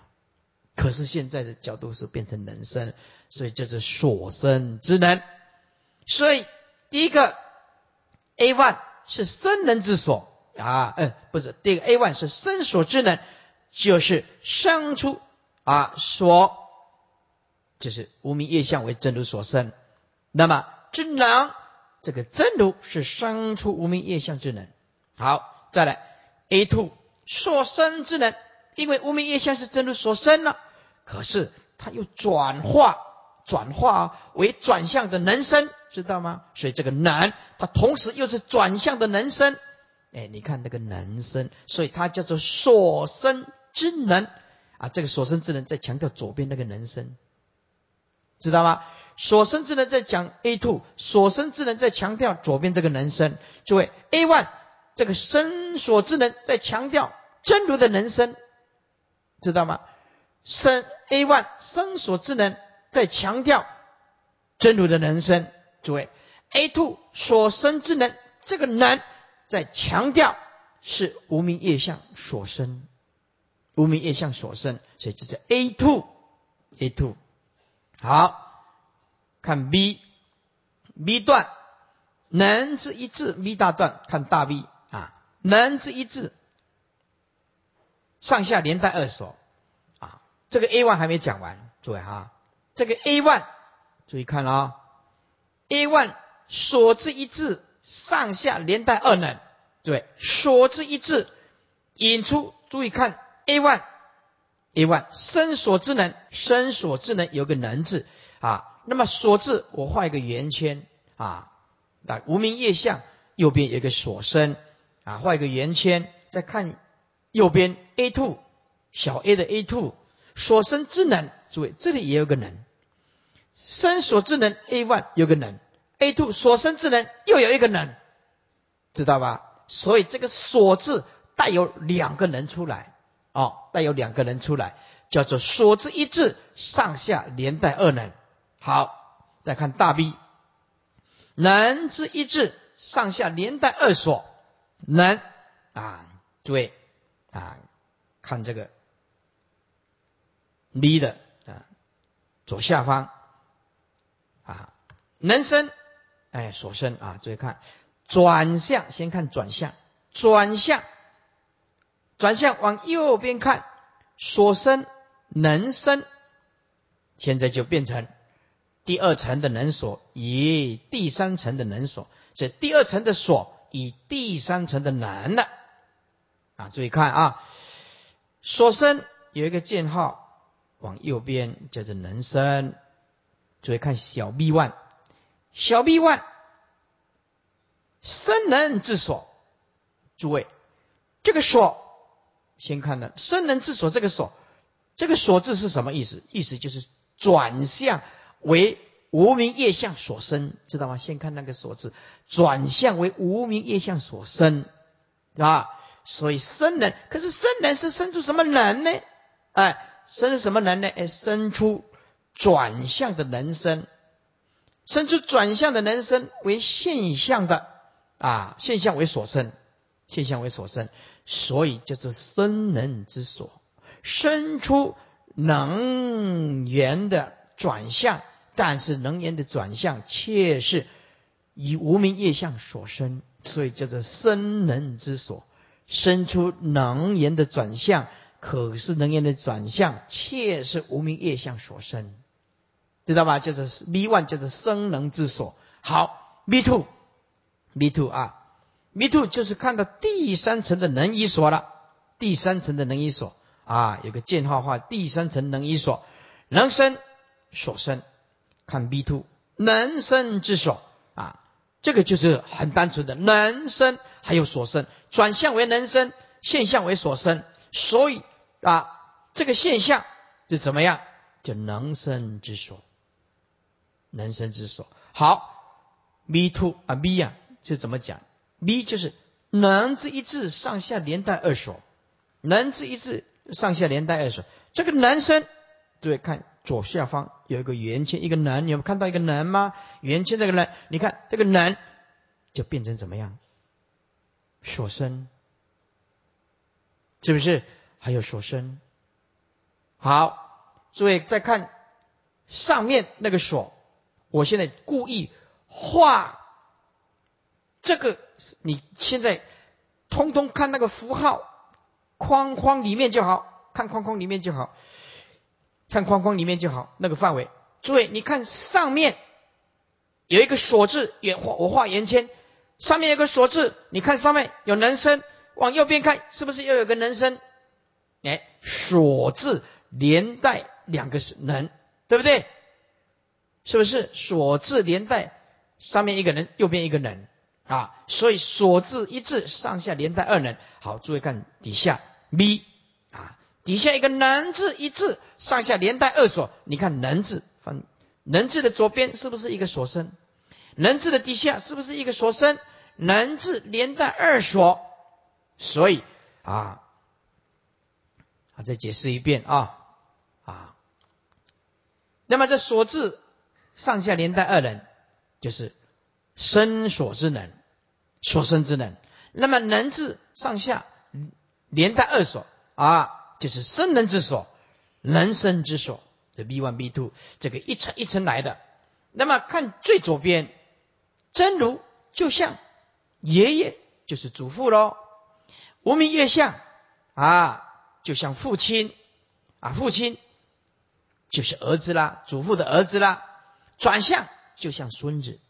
可是现在的角度是变成能生，所以这是所生之能。所以第一个 A one 是生人之所啊，嗯，不是，第一个 A one 是生所之能，就是生出啊所，就是无名业相为真如所生。那么真能，这个真如是生出无名业相之能。好，再来 A two。所生之能，因为无名业相是真如所生了，可是它又转化转化为转向的能生，知道吗？所以这个能，它同时又是转向的能生。哎，你看那个能生，所以它叫做所生之能啊。这个所生之能在强调左边那个能生，知道吗？所生之能在讲 A two，所生之能在强调左边这个能生。诸位 A one。这个生所之能在强调真如的能生，知道吗？生 A one 生所之能在强调真如的能生，诸位 A two 所生之能这个能在强调是无名业相所生，无名业相所生，所以这是 A two A two 好看 B B 段能之一字 B 大段看大 B。能之一字，上下连带二所啊，这个 A one 还没讲完，诸位哈，这个 A one 注意看了啊，A one 所之一字，上下连带二能，对，所之一字引出，注意看 A one A one 生所之能，生所之能有个能字啊，那么所字我画一个圆圈啊，那无名业相右边有一个所生。啊，画一个圆圈，再看右边 A two 小 a 的 A two 所生之能，注意这里也有个能，生所之能 A one 有个能，A two 所生之能又有一个能，知道吧？所以这个所字带有两个能出来，哦，带有两个人出来，叫做所之一字，上下连带二能。好，再看大 B，能之一字，上下连带二所。能啊，诸位啊，看这个 B 的啊左下方啊，能生哎所生啊，注意看转向，先看转向，转向转向往右边看，所生能生，现在就变成第二层的能所，以第三层的能所，所以第二层的所。以第三层的能了。啊，注意看啊，所生有一个箭号往右边叫做能生，注意看小 b one，小 b one 生能之所，诸位这个所先看呢，生人之所这个所，这个所字是什么意思？意思就是转向为。无名业相所生，知道吗？先看那个所字，转向为无名业相所生，啊，所以生人，可是生人是生出什么人呢？哎，生出什么人呢？哎，生出转向的人生，生出转向的人生为现象的啊，现象为所生，现象为所生，所以叫做生能之所，生出能源的转向，但是能源的转向却是以无名业相所生，所以叫做生能之所。生出能源的转向，可是能源的转向，却是无名业相所生，知道吧？就是 B one，就是生能之所。好，B two，B two 啊 me too 就是看到第三层的能一所了。第三层的能一所啊，有个箭号画第三层能一所，能生所生，看 me too，能生之所啊，这个就是很单纯的能生。还有所生，转向为能生，现象为所生，所以啊，这个现象就怎么样？就能生之所，能生之所。好，me too 啊，B 呀，是怎么讲？B 就是能字一字上下连带二所，能字一字上下连带二所。这个男生，对，看左下方有一个圆圈，一个男，你有看到一个男吗？圆圈这个男，你看这个男就变成怎么样？所生，是不是还有所生？好，诸位再看上面那个所，我现在故意画这个，你现在通通看那个符号框框里面就好，看框框里面就好，看框框里面就好，那个范围。诸位，你看上面有一个所字，圆画我画圆圈。上面有个所字，你看上面有人声，往右边看，是不是又有个人声？哎，所字连带两个人，对不对？是不是所字连带上面一个人，右边一个人啊？所以所字一字上下连带二人。好，注意看底下咪啊，底下一个能字一字上下连带二所，你看能字分能字的左边是不是一个所生？能字的底下是不是一个所生？能字连带二所，所以啊，啊再解释一遍啊啊，那么这所字上下连带二人，就是生所之能，所生之能。那么能字上下连带二所啊，就是生能之所，能生之所。这 B one B two 这个一层一层来的。那么看最左边，真如就像。爷爷就是祖父喽，无名业相啊，就像父亲啊，父亲就是儿子啦，祖父的儿子啦，转向就像孙子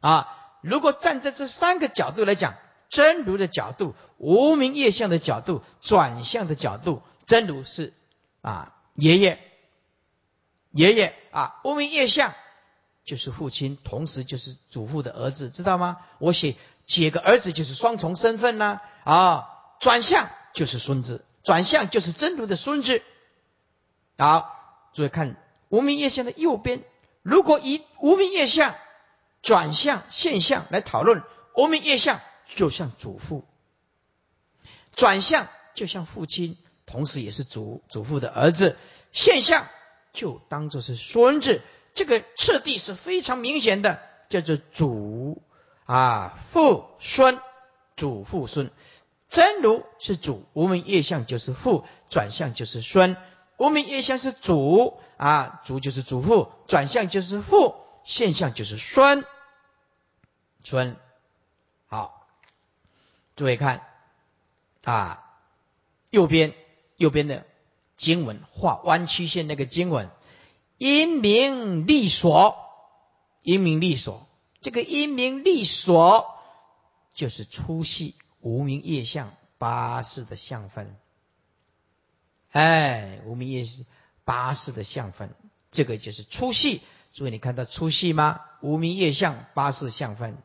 啊。如果站在这三个角度来讲，真如的角度、无名业相的角度、转向的角度，真如是啊，爷爷，爷爷啊，无名业相就是父亲，同时就是祖父的儿子，知道吗？我写。几个儿子就是双重身份呢？啊，转向就是孙子，转向就是真如的孙子。好，注意看无名业相的右边，如果以无名业相转向现象来讨论，无名业相就像祖父，转向就像父亲，同时也是祖祖父的儿子，现象就当做是孙子，这个次第是非常明显的，叫做祖。啊，父孙，祖父孙，真如是祖，无名业相就是父，转向就是孙，无名业相是祖啊，祖就是祖父，转向就是父，现象就是孙，孙，好，诸位看啊，右边右边的经文画弯曲线那个经文，因名利所，因名利所。这个因名利所，就是粗细无名业相八识的相分。哎，无名业八识的相分，这个就是粗细。注意，你看到粗细吗？无名业相八识相分。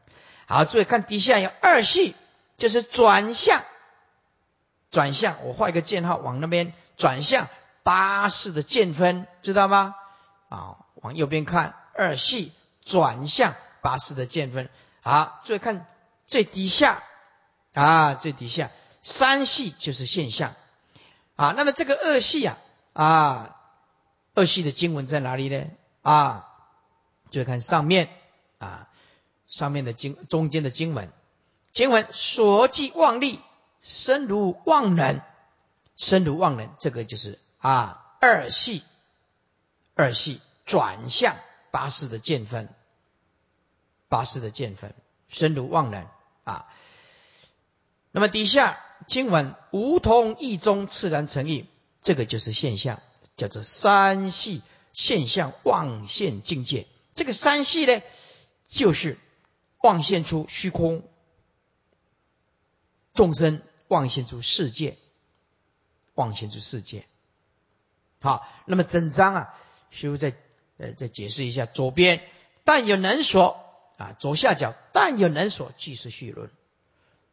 好，注意看底下有二系，就是转向。转向，我画一个箭号往那边转向八识的见分，知道吗？啊，往右边看二系转向。八识的见分，好，注意看最底下啊，最底下三系就是现象啊。那么这个二系啊啊，二系的经文在哪里呢？啊，就看上面啊，上面的经中间的经文，经文所记妄力，身如妄人，身如妄人，这个就是啊二系，二系转向八识的见分，八识的见分，身如妄人啊。那么底下经文无同意中自然成意，这个就是现象，叫做三系现象妄现境界。这个三系呢，就是妄现出虚空，众生妄现出世界，妄现出世界。好，那么整章啊，师傅再呃再解释一下，左边但有能所啊，左下角但有能所，即是序论。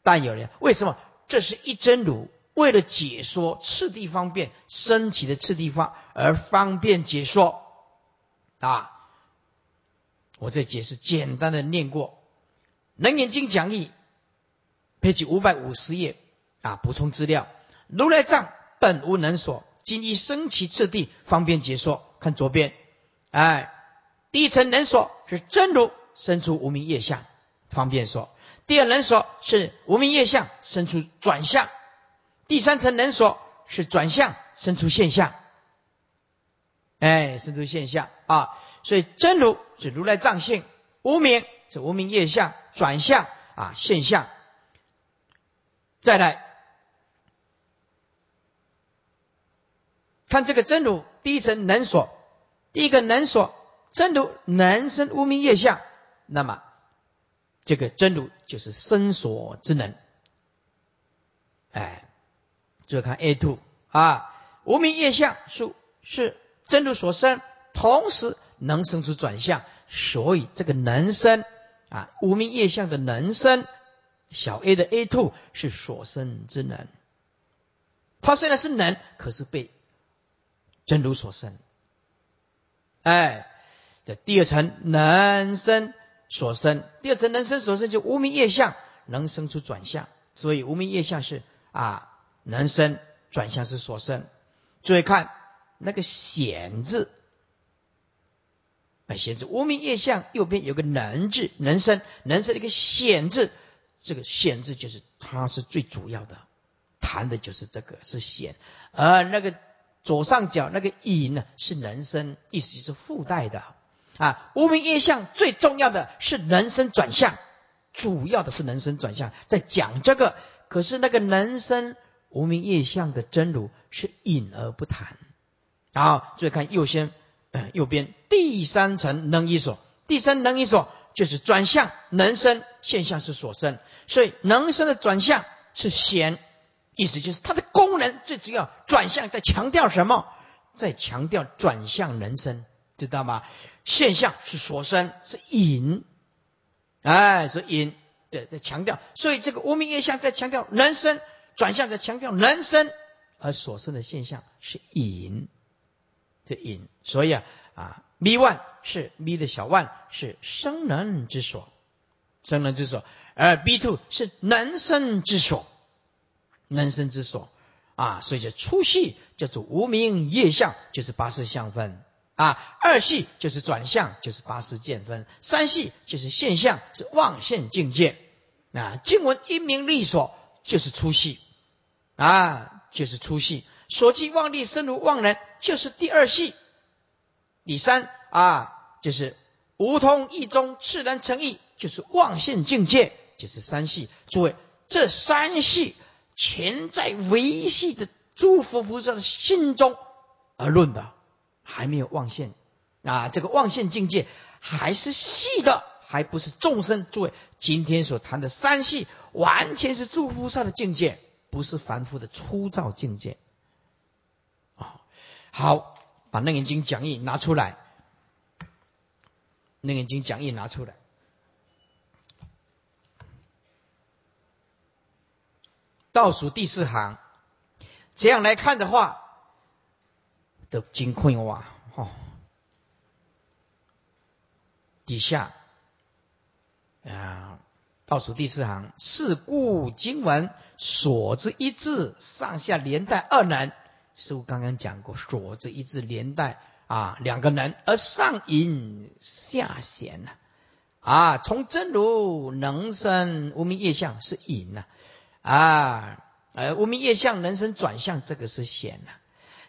但有人为什么？这是一真如为了解说次第方便升起的次第方而方便解说啊！我再解释，简单的念过《楞严经讲义》，page 五百五十页啊，补充资料。如来藏本无能所，今以升起次第方便解说。看左边，哎，第一层能所是真如生出无名业相，方便说。第二能所是无名业相生出转向，第三层能所是转向生出现象，哎，生出现象啊！所以真如是如来藏性，无名是无名业相转向啊现象。再来看这个真如第一层能所，第一个能所真如能生无名业相，那么。这个真如就是生所之能，哎，就看 A two 啊，无名业相是是真如所生，同时能生出转向，所以这个能生啊，无名业相的能生，小 a 的 A two 是所生之能，它虽然是能，可是被真如所生，哎，这第二层能生。所生，第二层能生所生就无名业相能生出转向，所以无名业相是啊能生转向是所生。注意看那个显字，啊显字无名业相右边有个能字，能生能生一个显字，这个显字就是它是最主要的，谈的就是这个是显，而那个左上角那个隐呢是能生，意思是附带的。啊，无名业相最重要的是人生转向，主要的是人生转向，在讲这个。可是那个人生无名业相的真如是隐而不谈。好，注意看右先，右边第三层能一所，第三能一所就是转向人生现象是所生，所以人生的转向是显，意思就是它的功能最主要转向，在强调什么？在强调转向人生，知道吗？现象是所生，是隐，哎，是隐，对，在强调，所以这个无名业相在强调人生转向，在强调人生，而所生的现象是隐，这隐，所以啊啊，mi one 是 mi 的小 one 是生能之所，生能之所，而 b two 是能生之所，能生之所，啊，所以叫粗细叫做无名业相，就是八识相分。啊，二系就是转向，就是八识见分；三系就是现象，是妄现境界。啊，经文因明利所，就是粗细，啊，就是粗细。所记妄力生如妄人，就是第二系。第三啊，就是无通意中自然成意，就是妄现境界，就是三系。诸位，这三系全在维系的诸佛菩萨的心中而论的。还没有望现啊，这个望现境界还是细的，还不是众生。诸位，今天所谈的三系，完全是诸菩萨的境界，不是凡夫的粗糙境界。好，把《楞严经》讲义拿出来，《楞严经》讲义拿出来，倒数第四行，这样来看的话。都金困哇！哦，底下啊，倒数第四行，是故经文所之一字，上下连带二能。师傅刚刚讲过，所之一字连带啊两个能，而上隐下显呢？啊，从真如能生无名业相是隐呐，啊，呃无名业相能生转向，这个是显呐。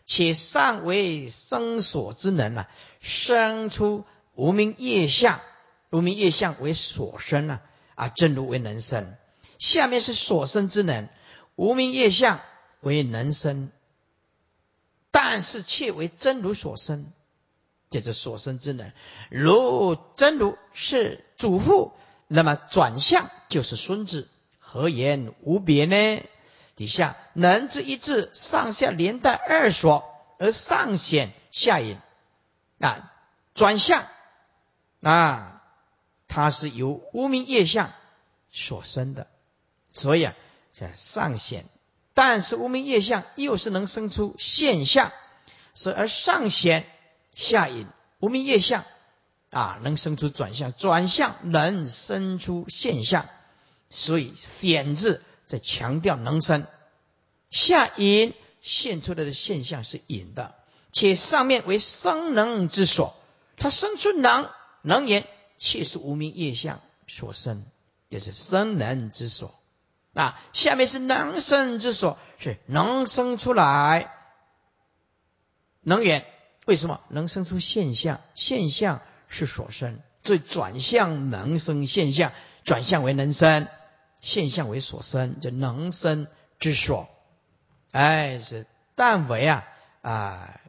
且上为生所之能啊，生出无名业相，无名业相为所生啊。啊，正如为能生，下面是所生之能，无名业相为能生，但是却为真如所生，这是所生之能。如真如是祖父，那么转向就是孙子，何言无别呢？底下能之一字，上下连带二所，而上显下隐啊，转向啊。它是由无名业相所生的，所以啊，上显，但是无名业相又是能生出现象，所以而上显下隐，无名业相啊能生出转向，转向能生出现象，所以显字在强调能生，下隐现出来的现象是隐的，且上面为生能之所，它生出能能言。切是无名业相所生，就是生能之所。啊，下面是能生之所，是能生出来能源。为什么能生出现象？现象是所生，所以转向能生现象，转向为能生，现象为所生，就能生之所。哎，是但为啊啊。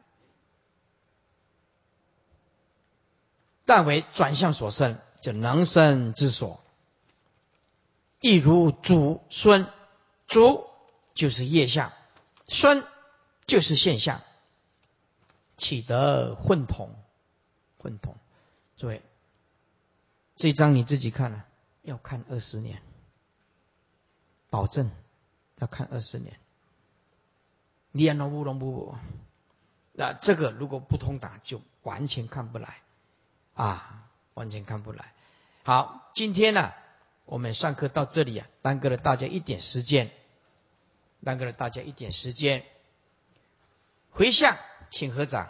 但为转向所生，就能生之所。亦如祖孙，祖就是业相，孙就是现象，起得混同，混同。诸位，这一章你自己看了，要看二十年，保证要看二十年。你也能乌龙不？那这个如果不通达，就完全看不来。啊，完全看不来。好，今天呢，我们上课到这里啊，耽搁了大家一点时间，耽搁了大家一点时间。回向，请合掌。